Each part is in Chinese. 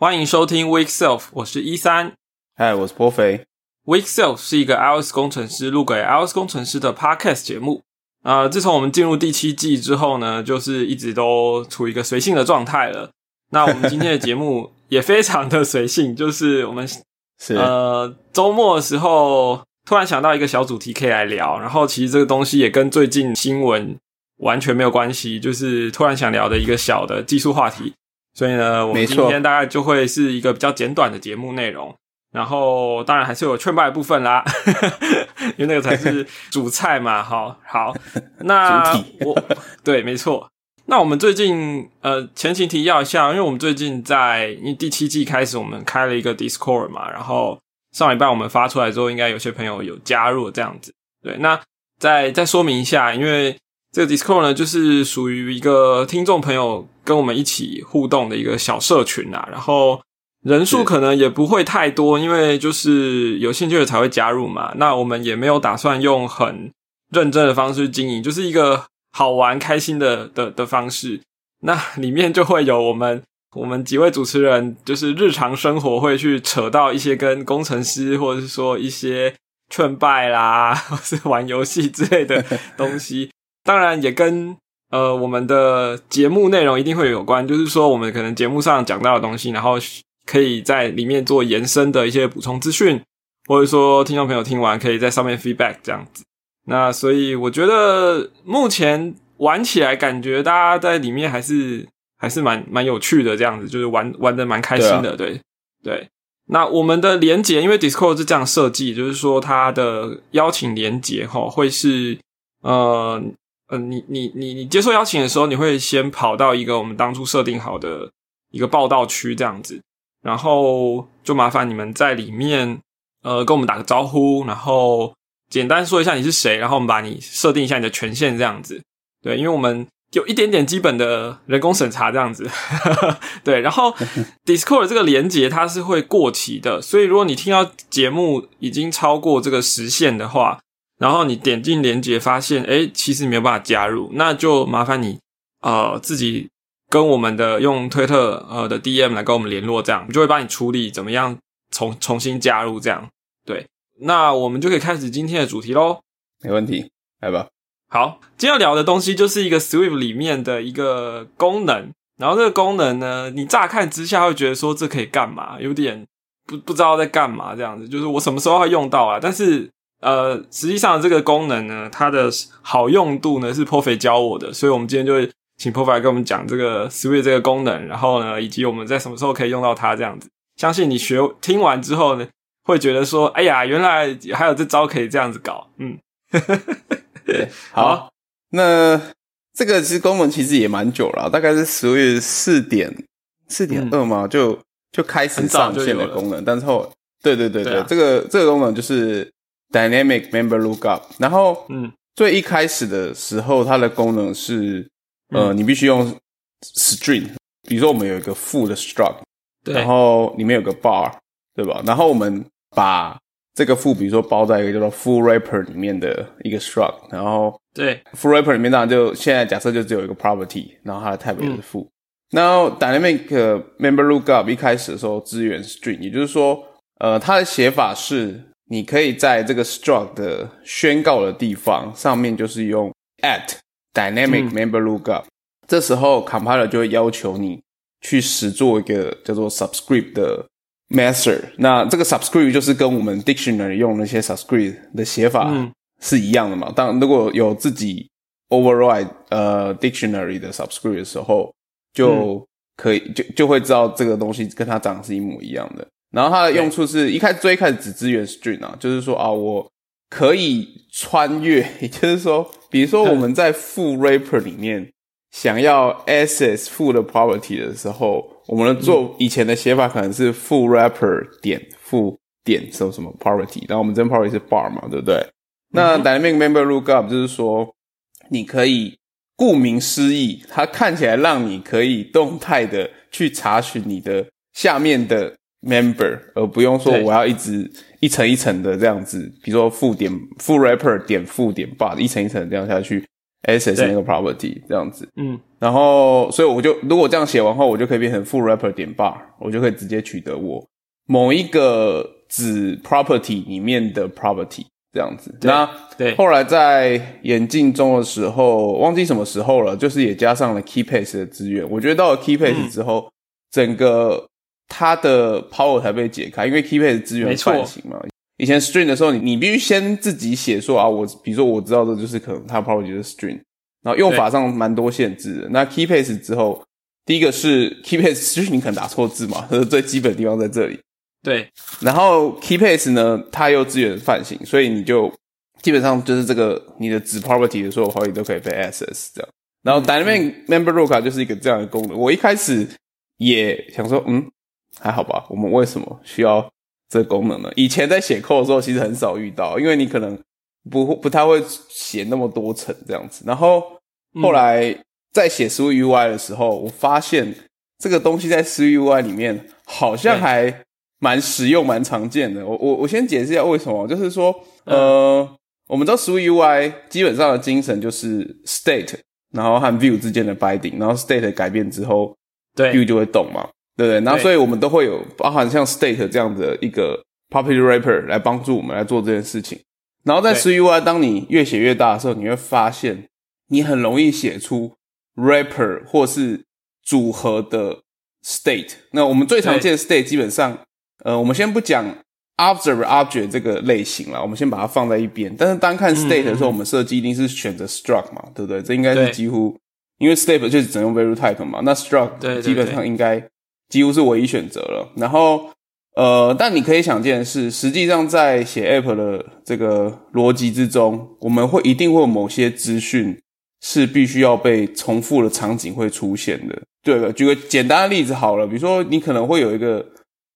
欢迎收听 Week Self，我是一三。嗨，我是波肥。Week Self 是一个 iOS 工程师录给 iOS 工程师的 Podcast 节目。啊，自从我们进入第七季之后呢，就是一直都处于一个随性的状态了。那我们今天的节目也非常的随性，就是我们是呃周末的时候突然想到一个小主题可以来聊，然后其实这个东西也跟最近新闻完全没有关系，就是突然想聊的一个小的技术话题。所以呢，我们今天大概就会是一个比较简短的节目内容，然后当然还是有劝败的部分啦，因为那个才是主菜嘛。好好，那我对，没错。那我们最近呃，前情提要一下，因为我们最近在因为第七季开始，我们开了一个 Discord 嘛，然后上礼拜我们发出来之后，应该有些朋友有加入这样子。对，那再再说明一下，因为。这个 Discord 呢，就是属于一个听众朋友跟我们一起互动的一个小社群啊，然后人数可能也不会太多，因为就是有兴趣的才会加入嘛。那我们也没有打算用很认真的方式经营，就是一个好玩开心的的的方式。那里面就会有我们我们几位主持人，就是日常生活会去扯到一些跟工程师，或者是说一些劝败啦，或是玩游戏之类的东西。当然也跟呃我们的节目内容一定会有关，就是说我们可能节目上讲到的东西，然后可以在里面做延伸的一些补充资讯，或者说听众朋友听完可以在上面 feedback 这样子。那所以我觉得目前玩起来感觉大家在里面还是还是蛮蛮有趣的，这样子就是玩玩的蛮开心的，对对。那我们的连接，因为 Discord 是这样设计，就是说它的邀请连接哈会是呃。嗯，你你你你接受邀请的时候，你会先跑到一个我们当初设定好的一个报道区这样子，然后就麻烦你们在里面呃跟我们打个招呼，然后简单说一下你是谁，然后我们把你设定一下你的权限这样子。对，因为我们有一点点基本的人工审查这样子。对，然后 Discord 这个连接它是会过期的，所以如果你听到节目已经超过这个时限的话。然后你点进连接，发现哎，其实没有办法加入，那就麻烦你呃自己跟我们的用推特呃的 DM 来跟我们联络，这样我们就会帮你处理怎么样重重新加入这样。对，那我们就可以开始今天的主题喽。没问题，来吧。好，今天要聊的东西就是一个 Swift 里面的一个功能，然后这个功能呢，你乍看之下会觉得说这可以干嘛，有点不不知道在干嘛这样子，就是我什么时候会用到啊？但是。呃，实际上这个功能呢，它的好用度呢是 Prof 教我的，所以我们今天就会请 Prof 来跟我们讲这个 Swift 这个功能，然后呢，以及我们在什么时候可以用到它这样子。相信你学听完之后呢，会觉得说，哎呀，原来还有这招可以这样子搞。嗯，好，那这个其实功能其实也蛮久了，大概是十月四点四点二嘛，就就开始上线的功能，但是后对对对对，这个这个功能就是。Dynamic Member Lookup。然后，嗯，最一开始的时候，它的功能是，呃，你必须用 String，比如说我们有一个负的 Struct，对，然后里面有个 Bar，对吧？然后我们把这个负，比如说包在一个叫做 Full Wrapper 里面的一个 Struct，然后对 Full Wrapper 里面当然就现在假设就只有一个 Property，然后它的 Type 也是负。后 dynamic member lookup 一开始的时候支援 string，也就是说，呃，它的写法是你可以在这个 struct 的宣告的地方上面，就是用 at dynamic member lookup。这时候 compiler 就会要求你去实做一个叫做 subscript 的 method。那这个 subscript 就是跟我们 dictionary 用那些 subscript 的写法是一样的嘛？当如果有自己 override 呃 dictionary 的 subscript 的时候，就可以就就会知道这个东西跟它长得是一模一样的。然后它的用处是一开始最开始只支援 string 啊，就是说啊，我可以穿越，也就是说，比如说我们在 full wrapper 里面想要 access full 的 property 的时候，我们的做以前的写法可能是 full wrapper 点 full 点什么什么 property，然后我们这 property 是 bar 嘛，对不对？那 dynamic member lookup 就是说，你可以顾名思义，它看起来让你可以动态的去查询你的下面的。member，而不用说我要一直一层一层的这样子，比如说负点负 wrapper 点负点 bar 一层一层这样下去，access 那个 property 这样子。嗯，然后所以我就如果这样写完后，我就可以变成 full wrapper 点 bar，我就可以直接取得我某一个子 property 里面的 property 这样子。那对，后来在眼镜中的时候，忘记什么时候了，就是也加上了 key paste 的资源。我觉得到了 key paste 之后，整个它的 power 才被解开，因为 key paste 资源没错泛型嘛。以前 string 的时候，你你必须先自己写说啊，我比如说我知道的就是可能它 property 就是 string，然后用法上蛮多限制的。那 key paste 之后，第一个是 key paste string 你可能打错字嘛，这是最基本的地方在这里。对，然后 key paste 呢，它又支援泛型，所以你就基本上就是这个你的子 property 的所有 property 都可以被 access 这样。然后 dynamic member lookup 就是一个这样的功能。我一开始也想说，嗯，还好吧，我们为什么需要这个功能呢？以前在写 code 的时候，其实很少遇到，因为你可能不不太会写那么多层这样子。然后后来在写 s w UI 的时候，我发现这个东西在 s w UI 里面好像还蛮实用、蛮常见的。我我我先解释一下为什么，就是说，呃，我们知道 s w UI 基本上的精神就是 state，然后和 view 之间的 binding，然后 state 改变之后，对 view 就会动嘛，对不对？然后所以我们都会有包含像 state 这样的一个 property wrapper 来帮助我们来做这件事情。然后在 CUI，当你越写越大的时候，你会发现你很容易写出 wrapper 或是组合的 state。那我们最常见的 state 基本上。呃，我们先不讲 observer object 这个类型了，我们先把它放在一边。但是单看 state 的时候，我们设计一定是选择 struct 嘛，对不对？这应该是几乎，因为 state 就是只能用 value type 嘛，那 struct 基本上应该几乎是唯一选择了。然后，呃，但你可以想见的是，实际上在写 app 的这个逻辑之中，我们会一定会有某些资讯是必须要被重复的场景会出现的。对的，举个简单的例子好了，比如说你可能会有一个。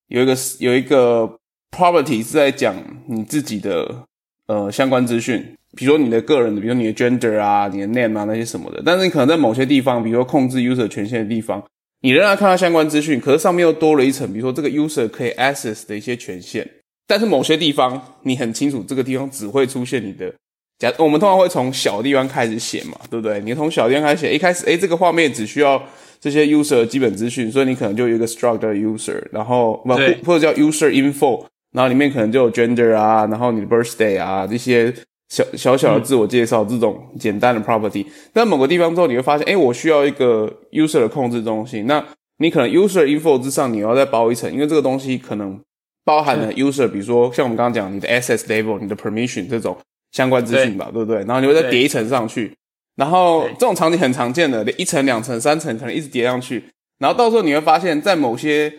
有一个有一个 property 是在讲你自己的呃相关资讯，比如说你的个人的，比如你的 gender 啊、你的 name 啊那些什么的。但是你可能在某些地方，比如说控制 user 权限的地方，你仍然看到相关资讯，可是上面又多了一层，比如说这个 user 可以 access 的一些权限。但是某些地方你很清楚，这个地方只会出现你的。假我们通常会从小地方开始写嘛，对不对？你从小地方开始写，一开始诶这个画面只需要。这些 user 基本资讯，所以你可能就有一个 struct user，然后不或者叫 user info，然后里面可能就有 gender 啊，然后你的 birthday 啊这些小小小的自我介绍这种简单的 property。在某个地方之后，你会发现，哎，我需要一个 user 的控制中心。那你可能 user info 之上，你要再包一层，因为这个东西可能包含了 user，比如说像我们刚刚讲你的 access level、你的 permission 这种相关资讯吧，对不对？然后你会再叠一层上去。然后这种场景很常见的，一层、两层、三层，可能一直叠上去。然后到时候你会发现，在某些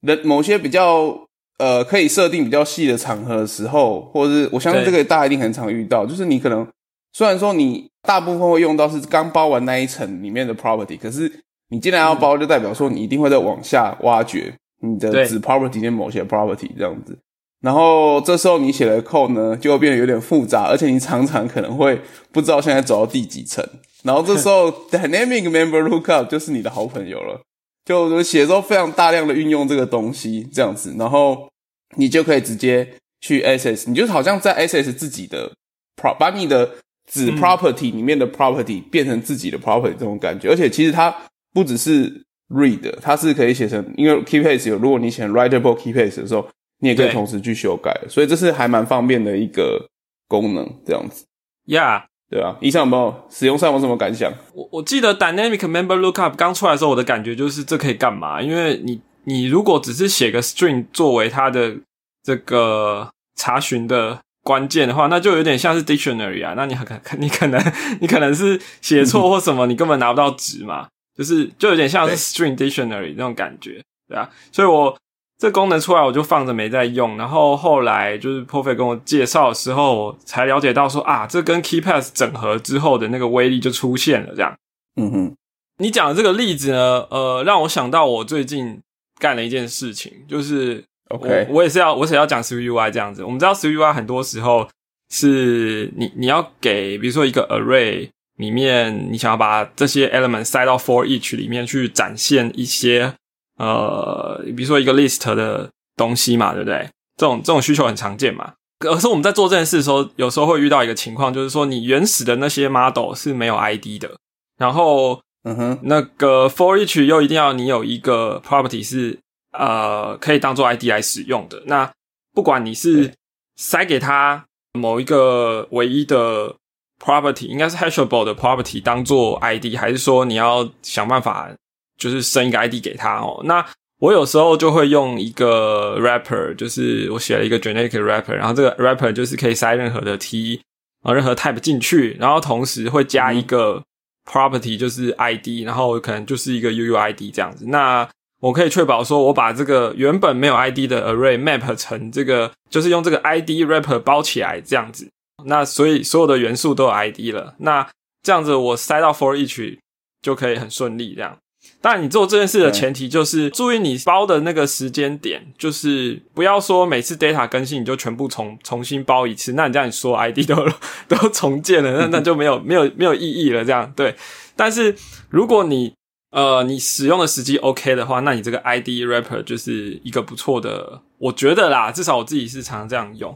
人、某些比较呃可以设定比较细的场合的时候，或者是我相信这个大家一定很常遇到，就是你可能虽然说你大部分会用到是刚包完那一层里面的 property，可是你既然要包，就代表说你一定会在往下挖掘你的子 property 跟某些 property 这样子。然后这时候你写的 code 呢，就会变得有点复杂，而且你常常可能会不知道现在走到第几层。然后这时候 dynamic member lookup 就是你的好朋友了，就写的时候非常大量的运用这个东西，这样子，然后你就可以直接去 access，你就好像在 access 自己的 pro，把你的子 property 里面的 property 变成自己的 property 这种感觉。而且其实它不只是 read，它是可以写成，因为 key paste 有，如果你写 writable key paste 的时候。你也可以同时去修改，所以这是还蛮方便的一个功能，这样子。Yeah，对啊。以上有没有使用上有什么感想？我我记得 Dynamic Member Lookup 刚出来的时候，我的感觉就是这可以干嘛？因为你你如果只是写个 String 作为它的这个查询的关键的话，那就有点像是 Dictionary 啊。那你可你可能你可能是写错或什么，你根本拿不到值嘛。就是就有点像是 String Dictionary 那种感觉，对啊。所以我。这功能出来我就放着没在用，然后后来就是 Perfect 跟我介绍的时候，才了解到说啊，这跟 KeyPass 整合之后的那个威力就出现了。这样，嗯哼，你讲的这个例子呢，呃，让我想到我最近干了一件事情，就是，OK，我也是要，我想要讲 s w u i 这样子。我们知道 s w u i 很多时候是你你要给，比如说一个 Array 里面，你想要把这些 element 塞到 For Each 里面去展现一些。呃，比如说一个 list 的东西嘛，对不对？这种这种需求很常见嘛。可是我们在做这件事的时候，有时候会遇到一个情况，就是说你原始的那些 model 是没有 ID 的，然后嗯哼，那个 for each 又一定要你有一个 property 是呃可以当做 ID 来使用的。那不管你是塞给他某一个唯一的 property，应该是 hashable 的 property 当做 ID，还是说你要想办法就是生一个 ID 给他哦？那我有时候就会用一个 wrapper，就是我写了一个 generic wrapper，然后这个 wrapper 就是可以塞任何的 t 啊任何 type 进去，然后同时会加一个 property 就是 ID，然后可能就是一个 UUID 这样子。那我可以确保说我把这个原本没有 ID 的 array map 成这个，就是用这个 ID wrapper 包起来这样子。那所以所有的元素都有 ID 了，那这样子我塞到 for each 就可以很顺利这样。当然，你做这件事的前提就是注意你包的那个时间点，就是不要说每次 data 更新你就全部重重新包一次，那你这样你说 ID 都 都重建了，那那就没有没有没有意义了。这样对，但是如果你呃你使用的时机 OK 的话，那你这个 ID wrapper 就是一个不错的，我觉得啦，至少我自己是常常这样用。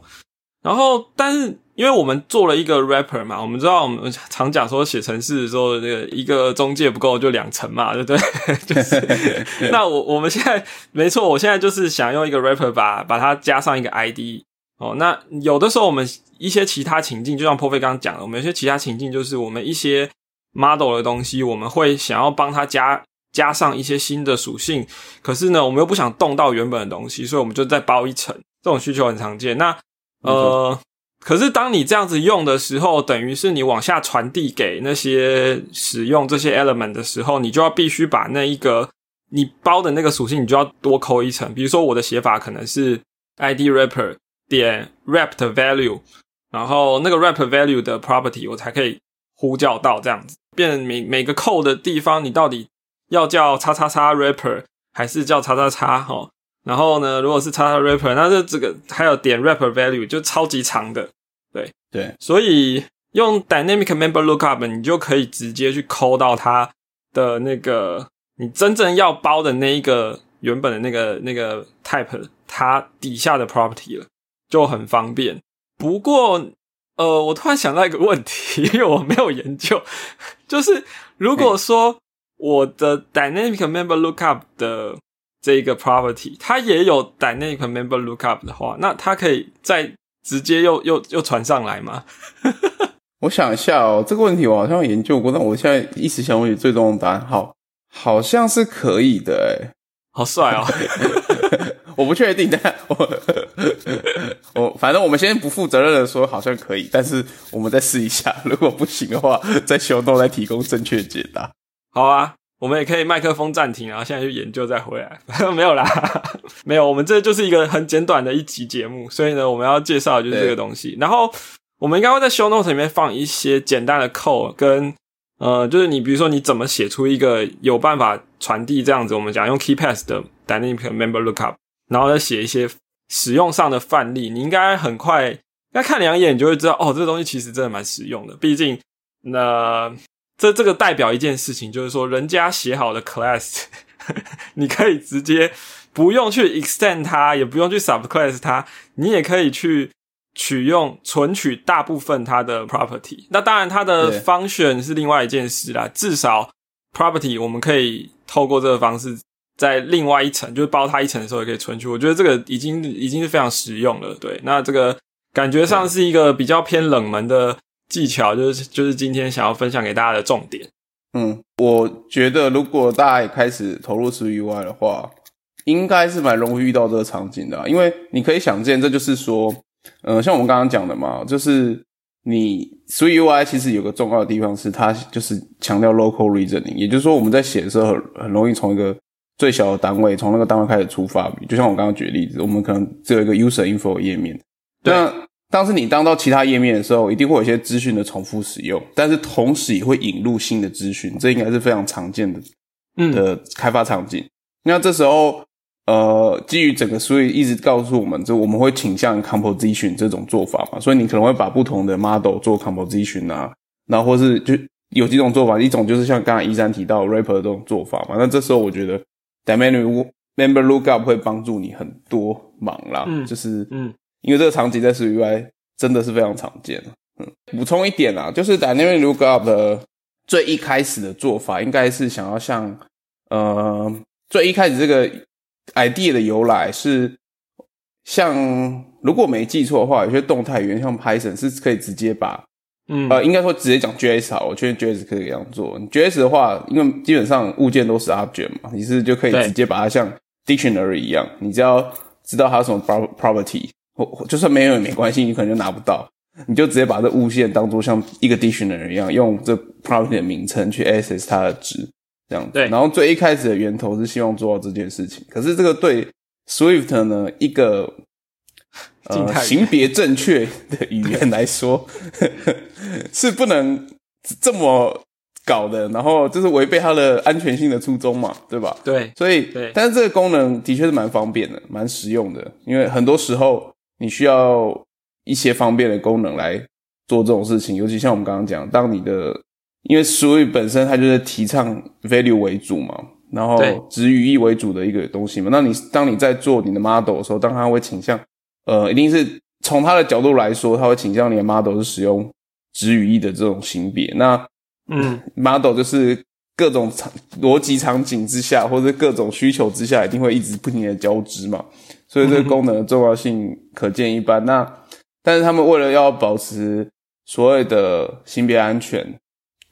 然后，但是因为我们做了一个 rapper 嘛，我们知道我们常讲说写程式的时候，这个一个中介不够就两层嘛，对不对？就是那我我们现在没错，我现在就是想用一个 rapper 把把它加上一个 ID 哦。那有的时候我们一些其他情境，就像 p o f e 刚刚讲的，我们有些其他情境就是我们一些 model 的东西，我们会想要帮它加加上一些新的属性，可是呢，我们又不想动到原本的东西，所以我们就再包一层。这种需求很常见。那呃，可是当你这样子用的时候，等于是你往下传递给那些使用这些 element 的时候，你就要必须把那一个你包的那个属性，你就要多扣一层。比如说我的写法可能是 id wrapper 点 wrapped value，然后那个 wrapped value 的 property 我才可以呼叫到这样子，变每每个扣的地方，你到底要叫叉叉叉 wrapper 还是叫叉叉叉哈？然后呢，如果是叉叉 rapper，那这这个还有点 rapper value 就超级长的，对。对，所以用 dynamic member lookup，你就可以直接去抠到它的那个你真正要包的那一个原本的那个那个 type，它底下的 property 了，就很方便。不过，呃，我突然想到一个问题，因为我没有研究，就是如果说我的 dynamic member lookup 的这一个 property，它也有 dynamic member lookup 的话，那它可以再直接又又又传上来吗？我想一下哦，这个问题我好像研究过，但我现在一时想不起最终的答案。好，好像是可以的，诶好帅哦！我不确定，但 我我反正我们先不负责任的说好像可以，但是我们再试一下，如果不行的话，在修动来提供正确解答。好啊，我们也可以麦克风暂停，然后现在去研究再回来。没有啦，没有，我们这就是一个很简短的一集节目，所以呢，我们要介绍的就是这个东西。然后我们应该会在 show note 里面放一些简单的 code，跟呃，就是你比如说你怎么写出一个有办法传递这样子，我们讲用 key pass 的 dynamic member lookup，然后再写一些使用上的范例，你应该很快，应该看两眼你就会知道，哦，这个东西其实真的蛮实用的。毕竟，那这这个代表一件事情，就是说人家写好的 class，你可以直接不用去 extend 它，也不用去 subclass 它，你也可以去取用存取大部分它的 property。那当然，它的 function 是另外一件事啦。至少 property 我们可以透过这个方式，在另外一层，就是包它一层的时候也可以存取。我觉得这个已经已经是非常实用了。对，那这个感觉上是一个比较偏冷门的技巧，就是就是今天想要分享给大家的重点。嗯，我觉得如果大家也开始投入 s UI 的话，应该是蛮容易遇到这个场景的啊、因为你可以想见，这就是说，呃，像我们刚刚讲的嘛，就是你 s UI 其实有个重要的地方是它就是强调 local reasoning，也就是说我们在写的时候很很容易从一个最小的单位，从那个单位开始出发。就像我刚刚举的例子，我们可能只有一个 user info 页面，对那当时你当到其他页面的时候，一定会有一些资讯的重复使用，但是同时也会引入新的资讯，这应该是非常常见的嗯，的开发场景。那这时候，呃，基于整个所以一直告诉我们，就我们会倾向 composition 这种做法嘛，所以你可能会把不同的 model 做 composition 啊，然后或是就有几种做法，一种就是像刚才一三提到 rapper 这种做法嘛。那这时候我觉得 member lookup 会帮助你很多忙啦，嗯就是嗯因为这个场景在 SwiftUI 真的是非常常见。嗯，补充一点啊，就是 Dynamic Lookup 的最一开始的做法，应该是想要像呃最一开始这个 idea 的由来是像如果没记错的话，有些动态语言像 Python 是可以直接把嗯呃应该说直接讲 JS 好，我确认 JS 可以这样做。JS 的话，因为基本上物件都是 object 嘛，你是就可以直接把它像 dictionary 一样，你只要知道它有什么 pro- property，或或就算没有也没关系，你可能就拿不到。你就直接把这物线当做像一个 dictionary 一样，用这 property 的名称去 access 它的值，这样子。对然后最一开始的源头是希望做到这件事情，可是这个对 Swift 呢一个 呃性别正确的语言来说，是不能这么搞的，然后就是违背它的安全性的初衷嘛，对吧？对所以对，但是这个功能的确是蛮方便的，蛮实用的，因为很多时候你需要一些方便的功能来做这种事情，尤其像我们刚刚讲，当你的因为 Swift 本身它就是提倡 value 为主嘛，然后对值语义为主的一个东西嘛，那你当你在做你的 model 的时候，当它会倾向呃，一定是从它的角度来说，它会倾向你的 model 是使用值语义的这种型别，那嗯 model 就是各种场逻辑场景之下，或者各种需求之下，一定会一直不停的交织嘛。所以这个功能的重要性可见一斑。那但是他们为了要保持所谓的性别安全，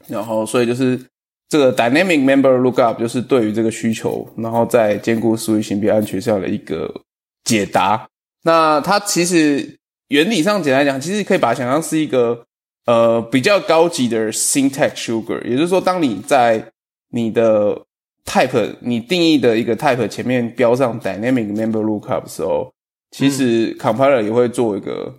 然后所以就是这个 dynamic member lookup 就是对于这个需求，然后在兼顾属于性别安全上的一个解答。那它其实原理上简单讲，其实可以把它想象是一个呃比较高级的 syntax sugar，也就是说，当你在你的 type 你定义的一个 type 前面标上 dynamic member lookup 的时候，其实 compiler 也会做一个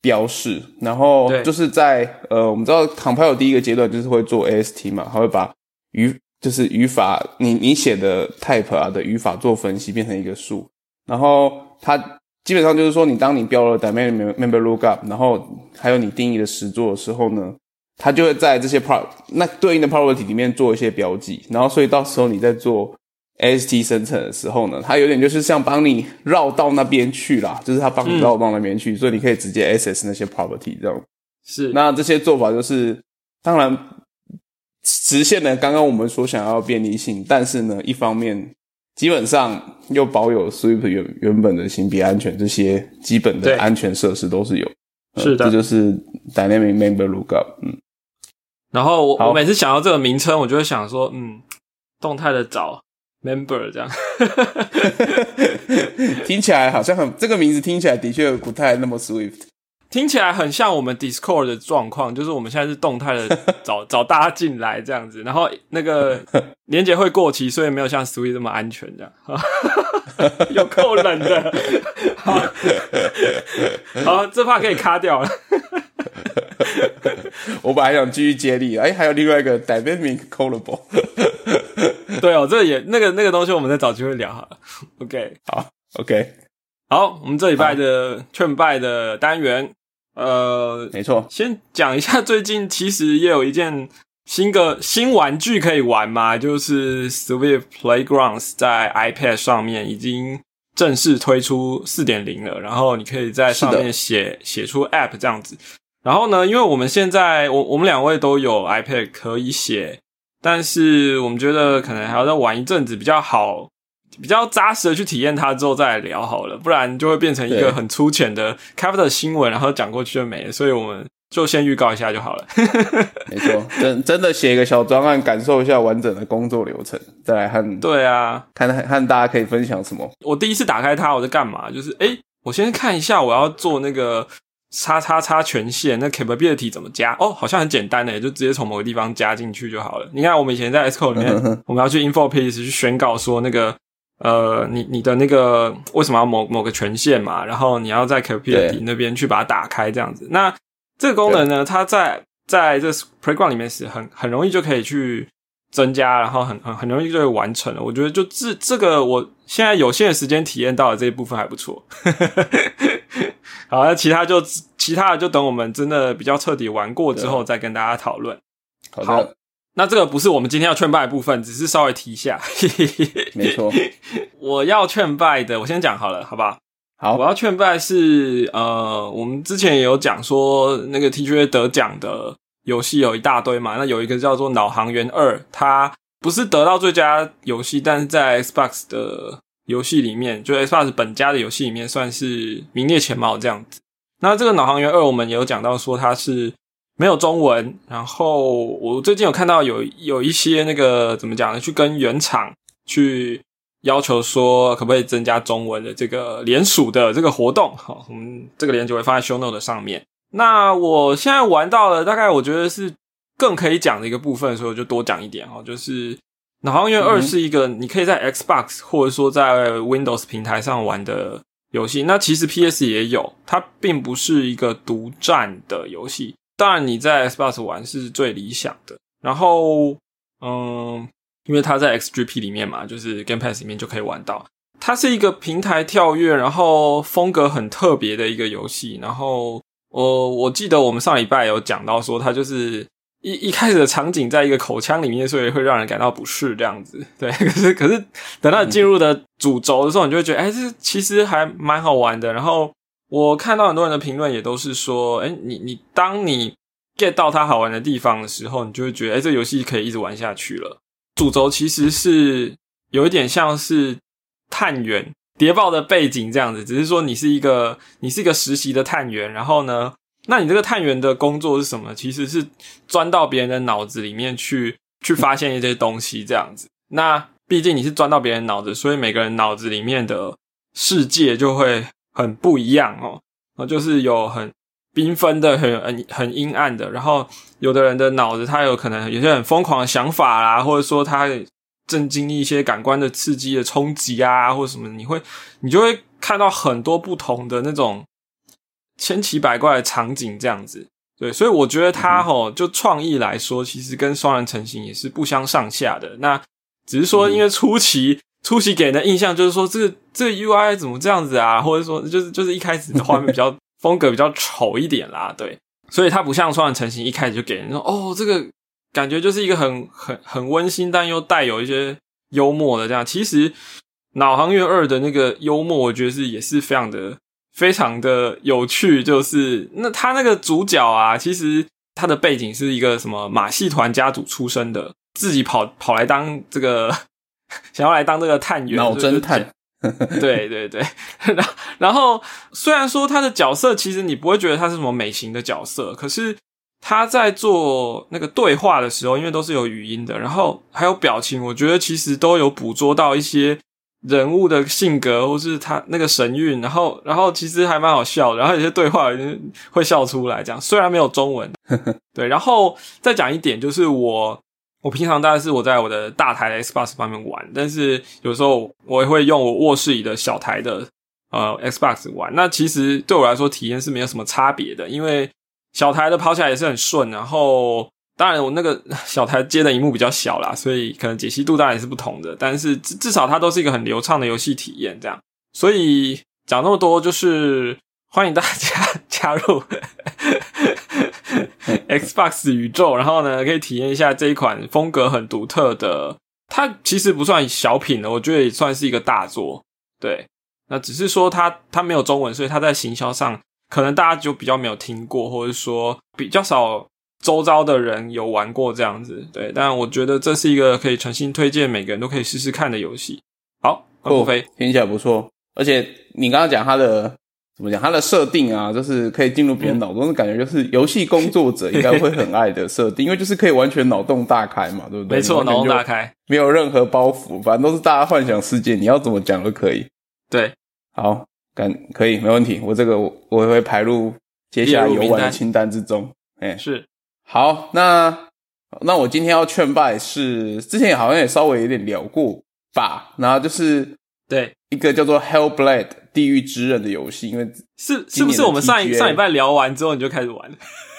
标示，然后就是在呃，我们知道 compiler 第一个阶段就是会做 AST 嘛，它会把语就是语法你你写的 type 啊的语法做分析变成一个数，然后它基本上就是说，你当你标了 dynamic member lookup，然后还有你定义的实作的时候呢，它就会在这些 pro 那对应的 property 里面做一些标记，然后所以到时候你在做 AST 生成的时候呢，它有点就是像帮你绕到那边去啦，就是它帮你绕到那边去，所以你可以直接 access 那些 property 这样。是那这些做法就是，当然实现了刚刚我们所想要的便利性，但是呢，一方面基本上又保有 Swift 原原本的行别安全这些基本的安全设施都是有。呃是的这就是 Dynamic Member Lookup。嗯，然后我我每次想到这个名称，我就会想说，嗯，动态的找 member 这样。听起来好像很这个名字听起来的确不太那么 Swift。听起来很像我们 Discord 的状况，就是我们现在是动态的 找找大家进来这样子，然后那个 连接会过期，所以没有像 Swift 这么安全这样。有够冷的，好，好，这怕可以卡掉了。我本来想继续接力，哎，还有另外一个 Dynamic Callable。对哦，这也那个那个东西，我们再找机会聊好了。OK，好，OK，好，我们这礼拜的劝败的单元，呃，没错，先讲一下，最近其实也有一件新个新玩具可以玩嘛，就是 Swift Playgrounds 在 iPad 上面已经正式推出四点零了，然后你可以在上面写写出 App 这样子。然后呢，因为我们现在我我们两位都有 iPad 可以写，但是我们觉得可能还要再玩一阵子比较好。比较扎实的去体验它之后再来聊好了，不然就会变成一对个很粗浅的 Cover 的新闻，然后讲过去就没了。所以我们就先预告一下就好了。没错，真真的写一个小专案，感受一下完整的工作流程，再来和对啊，看和大家可以分享什么。我第一次打开它，我在干嘛？就是诶，我先看一下我要做那个叉叉叉权限，那 capability 怎么加？哦，好像很简单的，就直接从某个地方加进去就好了。你看，我们以前在 Xcode 里面，我们要去 info page 去宣告说那个。呃，你你的那个为什么要某某个权限嘛？然后你要在 capability 那边去把它打开，这样子。那这个功能呢，它在在这 playground 里面是很很容易就可以去增加，然后很很很容易就会完成了。我觉得就这这个，我现在有限的时间体验到的这一部分还不错。好，那其他就其他的就等我们真的比较彻底玩过之后再跟大家讨论。好那这个不是我们今天要劝败的部分，只是稍微提一下。没错，我要劝败的，我先讲好了，好不好？好，我要劝败是呃，我们之前也有讲说那个 TGA 得奖的游戏有一大堆嘛，那有一个叫做《脑航员二》，它不是得到最佳游戏，但是在 Xbox 的游戏里面，就 Xbox 本家的游戏里面算是名列前茅这样子。那这个《脑航员二》，我们也有讲到说它是没有中文，然后我最近有看到有有一些那个怎么讲呢，去跟原厂去。要求说可不可以增加中文的这个联署的这个活动？好，我们这个链接会放在 show note 上面。那我现在玩到了，大概我觉得是更可以讲的一个部分，所以我就多讲一点哦。就是《脑航员二》是一个你可以在 Xbox 或者说在 Windows 平台上玩的游戏。那其实 PS 也有，它并不是一个独占的游戏。当然你在 Xbox 玩是最理想的。然后，嗯。因为它在 XGP 里面嘛，就是 Game Pass 里面就可以玩到。它是一个平台跳跃，然后风格很特别的一个游戏。然后我我记得我们上礼拜有讲到说，它就是一一开始的场景在一个口腔里面，所以会让人感到不适这样子。对，可是可是等到进入的主轴的时候，你就会觉得，哎，这其实还蛮好玩的。然后我看到很多人的评论也都是说，哎，你你当你 get 到它好玩的地方的时候，你就会觉得，哎，这游戏可以一直玩下去了。主轴其实是有一点像是探员谍报的背景这样子，只是说你是一个你是一个实习的探员，然后呢，那你这个探员的工作是什么？其实是钻到别人的脑子里面去，去发现一些东西这样子。那毕竟你是钻到别人脑子，所以每个人脑子里面的世界就会很不一样哦，就是有很。缤纷的，很很很阴暗的，然后有的人的脑子，他有可能有些很疯狂的想法啦，或者说他正经历一些感官的刺激的冲击啊，或者什么，你会你就会看到很多不同的那种千奇百怪的场景，这样子。对，所以我觉得他吼，就创意来说，其实跟双人成型也是不相上下的。那只是说，因为初期初期给人的印象就是说，这个这个 UI 怎么这样子啊，或者说就是就是一开始的画面比较。风格比较丑一点啦，对，所以它不像双人成型一开始就给人说哦，这个感觉就是一个很很很温馨，但又带有一些幽默的这样。其实《脑航员二》的那个幽默，我觉得是也是非常的非常的有趣。就是那他那个主角啊，其实他的背景是一个什么马戏团家族出身的，自己跑跑来当这个 想要来当这个探员，脑侦探。对对对，然然后虽然说他的角色其实你不会觉得他是什么美型的角色，可是他在做那个对话的时候，因为都是有语音的，然后还有表情，我觉得其实都有捕捉到一些人物的性格或是他那个神韵，然后然后其实还蛮好笑的，然后有些对话会笑出来，这样虽然没有中文，对，然后再讲一点就是我。我平常大概是我在我的大台的 Xbox 方面玩，但是有时候我也会用我卧室里的小台的呃 Xbox 玩。那其实对我来说体验是没有什么差别的，因为小台的跑起来也是很顺。然后当然我那个 小台接的荧幕比较小啦，所以可能解析度当然也是不同的。但是至至少它都是一个很流畅的游戏体验，这样。所以讲那么多，就是 欢迎大家 加入。Xbox 宇宙，然后呢，可以体验一下这一款风格很独特的。它其实不算小品的，我觉得也算是一个大作。对，那只是说它它没有中文，所以它在行销上可能大家就比较没有听过，或者说比较少周遭的人有玩过这样子。对，但我觉得这是一个可以诚心推荐每个人都可以试试看的游戏。好，郭飞听起来不错，而且你刚刚讲它的。怎么讲？它的设定啊，就是可以进入别人脑中的感觉，就是游戏工作者应该会很爱的设定，因为就是可以完全脑洞大开嘛，对不对？没错，脑洞大开，没有任何包袱，反正都是大家幻想世界，你要怎么讲都可以。对，好，感可以没问题，我这个我我会排入接下来游玩的清单之中。哎，是好，那那我今天要劝败是之前好像也稍微有点聊过吧，然后就是对。一个叫做 Hellblade。地狱之刃的游戏，因为是是不是我们上一上礼拜聊完之后你就开始玩？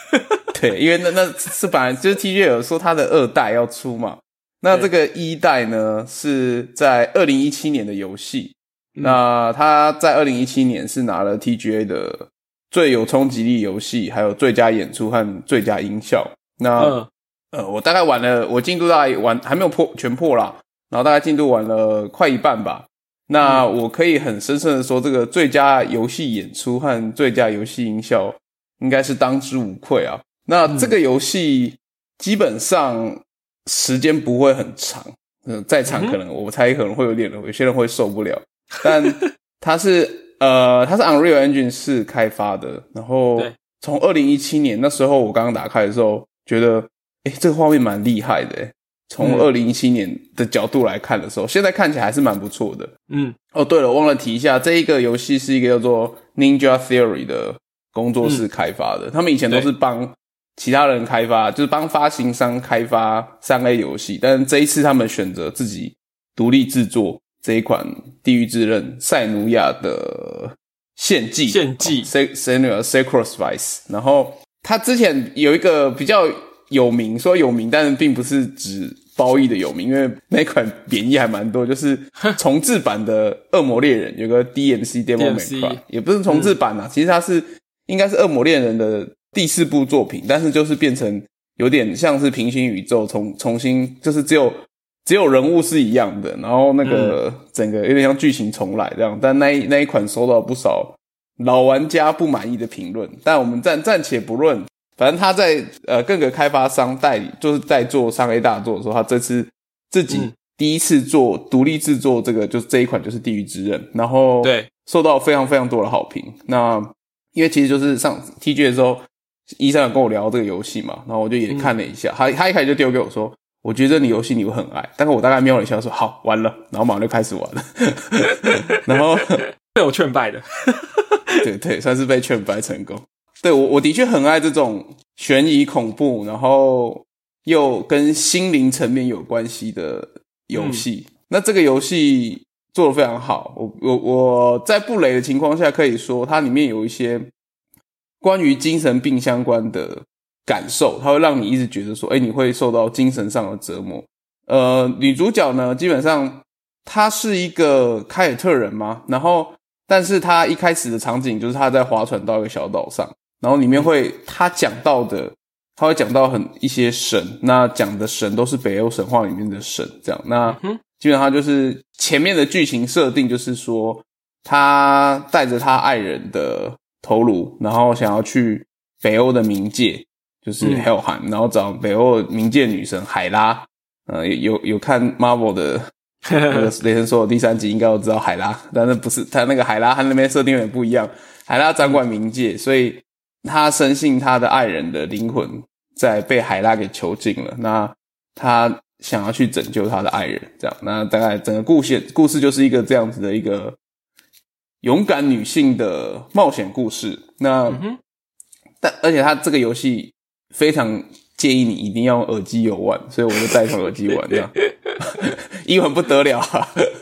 对，因为那那是本来就是 TGA 有说他的二代要出嘛，那这个一代呢是在二零一七年的游戏，那他在二零一七年是拿了 TGA 的最有冲击力游戏，还有最佳演出和最佳音效。那呃，我大概玩了，我进度大概玩还没有破全破啦，然后大概进度玩了快一半吧。那我可以很深深的说，这个最佳游戏演出和最佳游戏音效应该是当之无愧啊。那这个游戏基本上时间不会很长，嗯，再长可能我猜可能会有点有些人会受不了，但 它是呃它是 Unreal Engine 四开发的，然后从二零一七年那时候我刚刚打开的时候，觉得哎这个画面蛮厉害的。从二零一七年的角度来看的时候，现在看起来还是蛮不错的。嗯，哦，对了，忘了提一下，这一个游戏是一个叫做 Ninja Theory 的工作室开发的。他们以前都是帮其他人开发，就是帮发行商开发三 A 游戏，但是这一次他们选择自己独立制作这一款《地狱之刃：塞努亚的献祭》。献祭，Senua Sacrifice。然后他之前有一个比较有名，说有名，但是并不是指。褒义的有名，因为那款贬义还蛮多，就是重置版的《恶魔猎人》有个 DMC Devil May Cry，也不是重置版啊，其实它是应该是《恶魔猎人》的第四部作品，但是就是变成有点像是平行宇宙，重重新就是只有只有人物是一样的，然后那个整个有点像剧情重来这样，但那一那一款收到不少老玩家不满意的评论，但我们暂暂且不论。反正他在呃各个开发商代理，就是在做三 A 大作的时候，他这次自己第一次做独立制作这个，就是这一款就是《地狱之刃》，然后对受到非常非常多的好评。那因为其实就是上 TG 的时候，医生有跟我聊这个游戏嘛，然后我就也看了一下，他他一开始就丢给我说，我觉得你游戏你会很爱，但是我大概瞄了一下说好完了，然后马上就开始玩了，然后被我劝败的，对对，算是被劝败成功。对我我的确很爱这种悬疑恐怖，然后又跟心灵层面有关系的游戏。那这个游戏做的非常好，我我我在不雷的情况下，可以说它里面有一些关于精神病相关的感受，它会让你一直觉得说，哎，你会受到精神上的折磨。呃，女主角呢，基本上她是一个凯尔特人嘛，然后但是她一开始的场景就是她在划船到一个小岛上。然后里面会她讲到的，她会讲到很一些神，那讲的神都是北欧神话里面的神，这样。那基本上就是前面的剧情设定就是说，他带着他爱人的头颅，然后想要去北欧的冥界，就是 Hellheim，然后找北欧冥界女神海拉。呃，有有看 Marvel 的 那个雷神说的第三集，应该都知道海拉，但是不是他那个海拉和那边设定有点不一样，海拉掌管冥界，所以。他深信他的爱人的灵魂在被海拉给囚禁了，那他想要去拯救他的爱人，这样，那大概整个故事故事就是一个这样子的一个勇敢女性的冒险故事。那但而且他这个游戏非常建议你一定要用耳机游玩，所以我就戴上耳机玩，这样。英文不得了，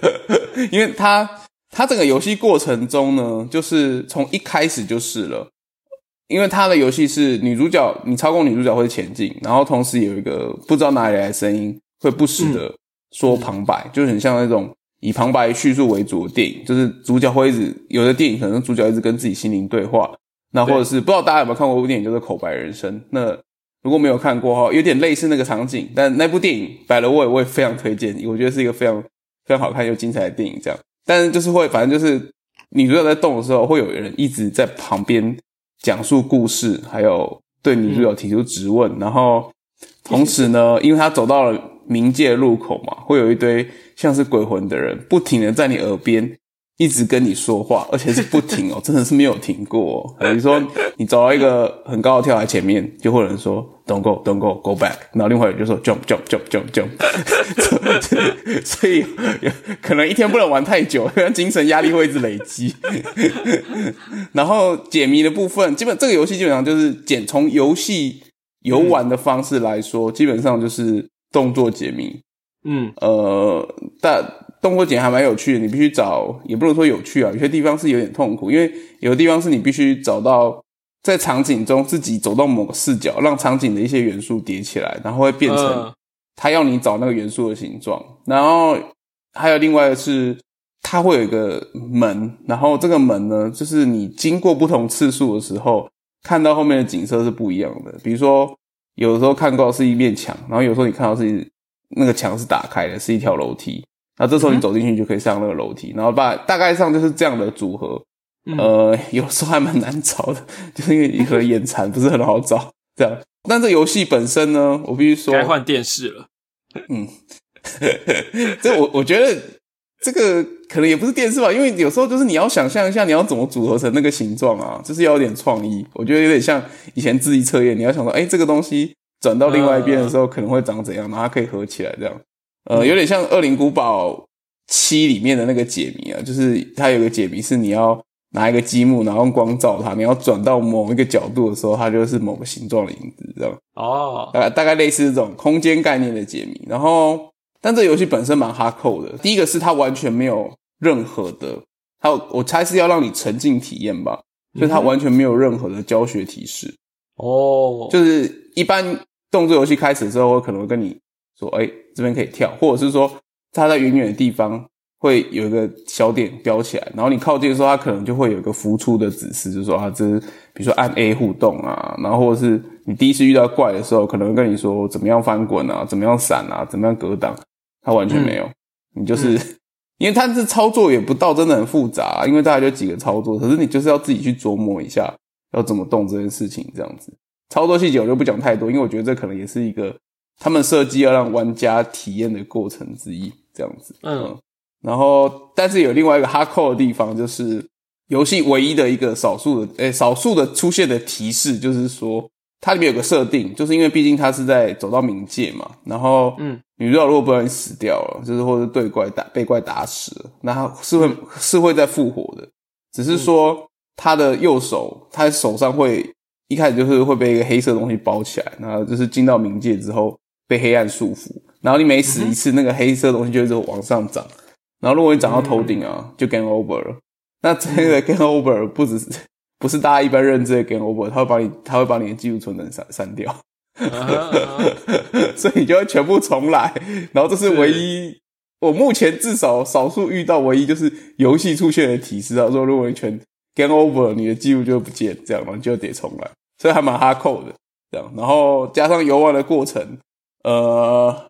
因为它它整个游戏过程中呢，就是从一开始就是了。因为它的游戏是女主角，你操控女主角会前进，然后同时有一个不知道哪里来的声音会不时的说旁白，就很像那种以旁白叙述为主的电影，就是主角会一直有的电影可能主角一直跟自己心灵对话，那或者是不知道大家有没有看过一部电影叫做《口白人生》，那如果没有看过哈，有点类似那个场景，但那部电影摆了我也我也非常推荐，我觉得是一个非常非常好看又精彩的电影，这样，但是就是会反正就是女主角在动的时候，会有人一直在旁边。讲述故事，还有对女主角提出质问，然后同时呢，因为他走到了冥界路口嘛，会有一堆像是鬼魂的人，不停的在你耳边。一直跟你说话，而且是不停哦，真的是没有停过。比如说，你走到一个很高的跳台前面，就会有人说 “Don't go, Don't go, go back”，然后另外人就说 “Jump, jump, jump, jump, jump”。所以可能一天不能玩太久，精神压力会一直累积。然后解谜的部分，基本这个游戏基本上就是简从游戏游玩的方式来说，基本上就是动作解谜。嗯，呃，但。动作剪还蛮有趣的，你必须找，也不能说有趣啊，有些地方是有点痛苦，因为有的地方是你必须找到在场景中自己走到某个视角，让场景的一些元素叠起来，然后会变成他要你找那个元素的形状。然后还有另外的是，它会有一个门，然后这个门呢，就是你经过不同次数的时候，看到后面的景色是不一样的。比如说，有的时候看到是一面墙，然后有时候你看到是那个墙是打开的，是一条楼梯。那这时候你走进去就可以上那个楼梯，然后把大概上就是这样的组合。呃，有时候还蛮难找的，就是因为你可能眼馋，不是很好找这样。但这游戏本身呢，我必须说该换电视了。嗯，这我我觉得这个可能也不是电视吧，因为有时候就是你要想象一下你要怎么组合成那个形状啊，就是要有点创意。我觉得有点像以前智力测验，你要想说，哎，这个东西转到另外一边的时候可能会长怎样，然后它可以合起来这样。呃，有点像《恶灵古堡七》里面的那个解谜啊，就是它有个解谜是你要。拿一个积木，然后用光照它，你要转到某一个角度的时候，它就是某个形状的影子，这样。哦，大概大概类似这种空间概念的解谜。然后，但这游戏本身蛮哈扣的。第一个是它完全没有任何的，它我猜是要让你沉浸体验吧，所以它完全没有任何的教学提示。哦，就是一般动作游戏开始之后，我可能会跟你说，哎，这边可以跳，或者是说它在远远的地方。会有一个小点标起来，然后你靠近的时候，它可能就会有一个浮出的指示，就说啊，这是比如说按 A 互动啊，然后或者是你第一次遇到怪的时候，可能会跟你说怎么样翻滚啊，怎么样闪啊，怎么样格挡，它完全没有，你就是 因为它这操作也不到真的很复杂，因为大概就几个操作，可是你就是要自己去琢磨一下要怎么动这件事情，这样子。操作细节我就不讲太多，因为我觉得这可能也是一个他们设计要让玩家体验的过程之一，这样子，嗯。然后，但是有另外一个哈扣的地方，就是游戏唯一的一个少数的，诶，少数的出现的提示，就是说它里面有个设定，就是因为毕竟它是在走到冥界嘛，然后，嗯，女主角如果不小心死掉了，就是或者对怪打被怪打死了，那她是会是会再复活的，只是说他的右手，他手上会一开始就是会被一个黑色东西包起来，然后就是进到冥界之后被黑暗束缚，然后你每死一次，那个黑色东西就会往上涨。然后如果你长到头顶啊，就 game over 了。那这个 game over 不只是不是大家一般认知的 game over，他会把你他会把你的技术存档删删掉，所以你就会全部重来。然后这是唯一我目前至少少数遇到唯一就是游戏出现的提示啊，说如果你全 game over，你的记录就不见，这样嘛就得重来。所以还蛮哈扣的这样。然后加上游玩的过程，呃。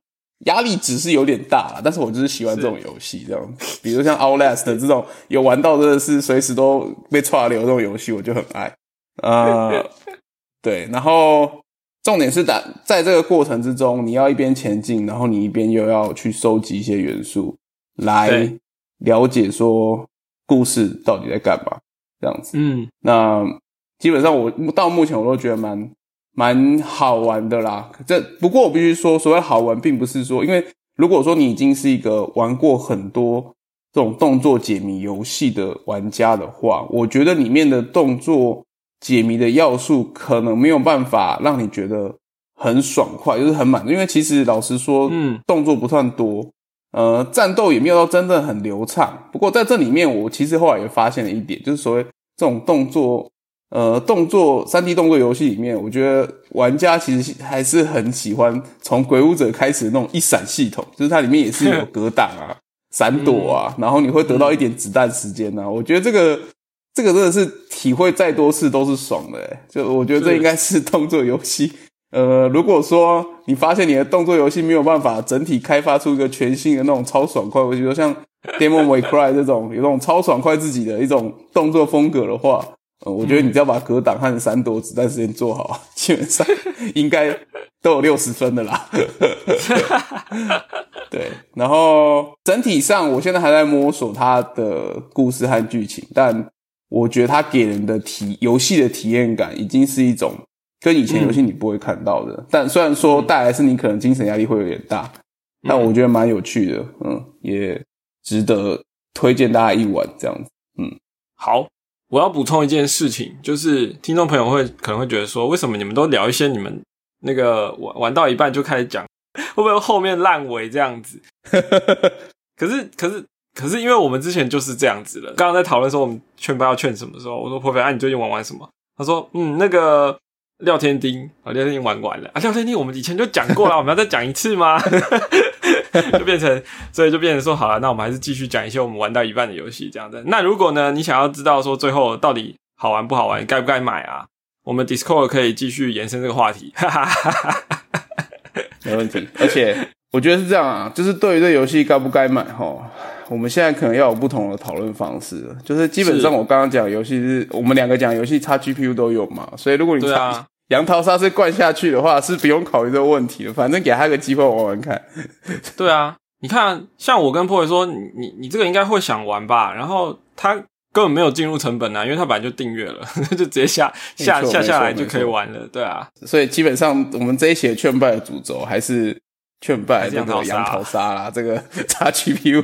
压力只是有点大，但是我就是喜欢这种游戏，这样，比如像 Outlast 这种有玩到真的是随时都被串流这种游戏，我就很爱。啊，对，然后重点是打在这个过程之中，你要一边前进，然后你一边又要去收集一些元素，来了解说故事到底在干嘛，这样子。嗯，那基本上我到目前我都觉得蛮。蛮好玩的啦，这不过我必须说，所谓好玩，并不是说，因为如果说你已经是一个玩过很多这种动作解谜游戏的玩家的话，我觉得里面的动作解谜的要素可能没有办法让你觉得很爽快，就是很满足。因为其实老实说，嗯，动作不算多，呃，战斗也没有到真的很流畅。不过在这里面，我其实后来也发现了一点，就是所谓这种动作。呃，动作三 D 动作游戏里面，我觉得玩家其实还是很喜欢从鬼武者开始那种一闪系统，就是它里面也是有格挡啊、闪躲啊，然后你会得到一点子弹时间呐。我觉得这个这个真的是体会再多次都是爽的。就我觉得这应该是动作游戏。呃，如果说你发现你的动作游戏没有办法整体开发出一个全新的那种超爽快，我觉得像《Demon May Cry》这种有那种超爽快自己的一种动作风格的话。呃，我觉得你只要把格挡和闪躲子弹时间做好，基本上应该都有六十分的啦。对，然后整体上我现在还在摸索它的故事和剧情，但我觉得它给人的体游戏的体验感已经是一种跟以前游戏你不会看到的。但虽然说带来是你可能精神压力会有点大，但我觉得蛮有趣的，嗯，也值得推荐大家一玩这样子。嗯，好。我要补充一件事情，就是听众朋友会可能会觉得说，为什么你们都聊一些你们那个玩玩到一半就开始讲，会不会后面烂尾这样子？可是可是可是，因为我们之前就是这样子了。刚刚在讨论说我们劝不要劝什么时候，我说破费啊，你最近玩玩什么？他说嗯，那个廖天丁啊，廖天丁玩完了啊，廖天丁我们以前就讲过了，我们要再讲一次吗？就变成，所以就变成说，好了，那我们还是继续讲一些我们玩到一半的游戏，这样子。那如果呢，你想要知道说最后到底好玩不好玩，该不该买啊？我们 Discord 可以继续延伸这个话题，没问题。而且我觉得是这样啊，就是对于这游戏该不该买哈，我们现在可能要有不同的讨论方式。就是基本上我刚刚讲游戏是我们两个讲游戏，插 GPU 都有嘛，所以如果你插杨桃沙是灌下去的话，是不用考虑这个问题的。反正给他个机会玩玩看。对啊，你看，像我跟破伟说，你你你这个应该会想玩吧？然后他根本没有进入成本啊，因为他本来就订阅了，就直接下下下下来就可以玩了。对啊，所以基本上我们这一期劝败的主轴还是。劝败这个杨桃沙啦，这个叉 GPU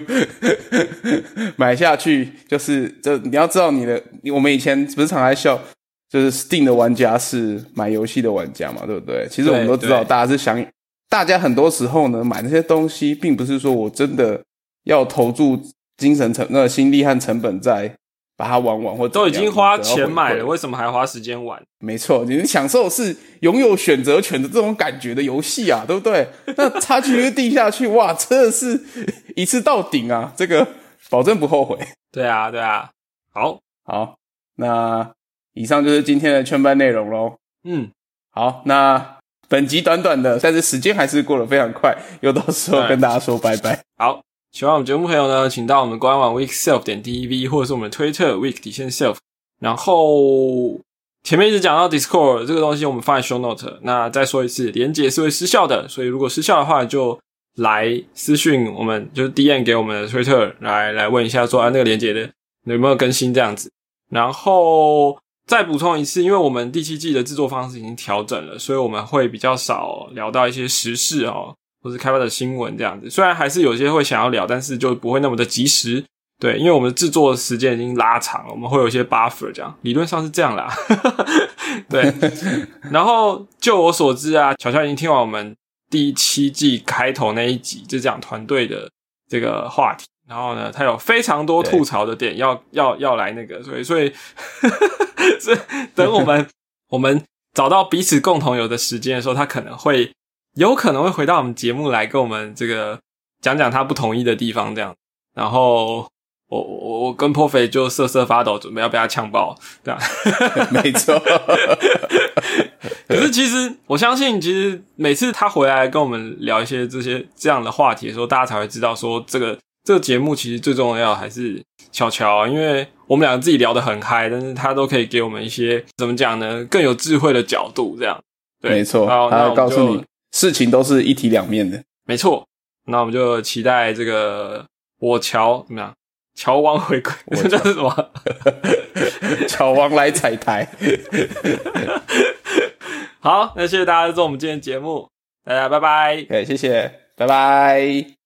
买下去就是，这你要知道你的，我们以前不是常在笑，就是 Steam 的玩家是买游戏的玩家嘛，对不对？其实我们都知道，大家是想，大家很多时候呢买那些东西，并不是说我真的要投注精神成那个心力和成本在。把它玩完，或都已经花钱买了，为什么还花时间玩？没错，你享受是拥有选择权的这种感觉的游戏啊，对不对？那差距又定下去，哇，真的是一次到顶啊！这个保证不后悔。对啊，对啊。好，好，那以上就是今天的圈班内容喽。嗯，好，那本集短短的，但是时间还是过得非常快，又到时候跟大家说拜拜。好。喜欢我们节目朋友呢，请到我们官网 weekself 点 tv，或者是我们推特 week 底线 self。然后前面一直讲到 Discord 这个东西，我们放在 show note。那再说一次，连接是会失效的，所以如果失效的话，就来私讯我们，就是 DM 给我们的推特来来问一下，说啊那个连接的有没有更新这样子。然后再补充一次，因为我们第七季的制作方式已经调整了，所以我们会比较少聊到一些时事哦。或是开发的新闻这样子，虽然还是有些会想要聊，但是就不会那么的及时。对，因为我们的制作时间已经拉长了，我们会有一些 buffer 这样，理论上是这样啦。对，然后就我所知啊，乔乔已经听完我们第七季开头那一集，就讲团队的这个话题。然后呢，他有非常多吐槽的点，要要要来那个，所以所以，所以等我们 我们找到彼此共同有的时间的时候，他可能会。有可能会回到我们节目来跟我们这个讲讲他不同意的地方，这样。然后我我我跟破肥就瑟瑟发抖，准备要被他呛爆，这样。没错。可是其实我相信，其实每次他回来跟我们聊一些这些这样的话题的时候，大家才会知道说，这个这个节目其实最重要还是巧巧，因为我们两个自己聊得很嗨，但是他都可以给我们一些怎么讲呢？更有智慧的角度，这样。对没错。好，那告诉你。事情都是一体两面的，没错。那我们就期待这个我乔怎么样？乔王回归，这是什么？乔 王来彩台。好，那谢谢大家做我们今天节目，大家拜拜。对，谢谢，拜拜。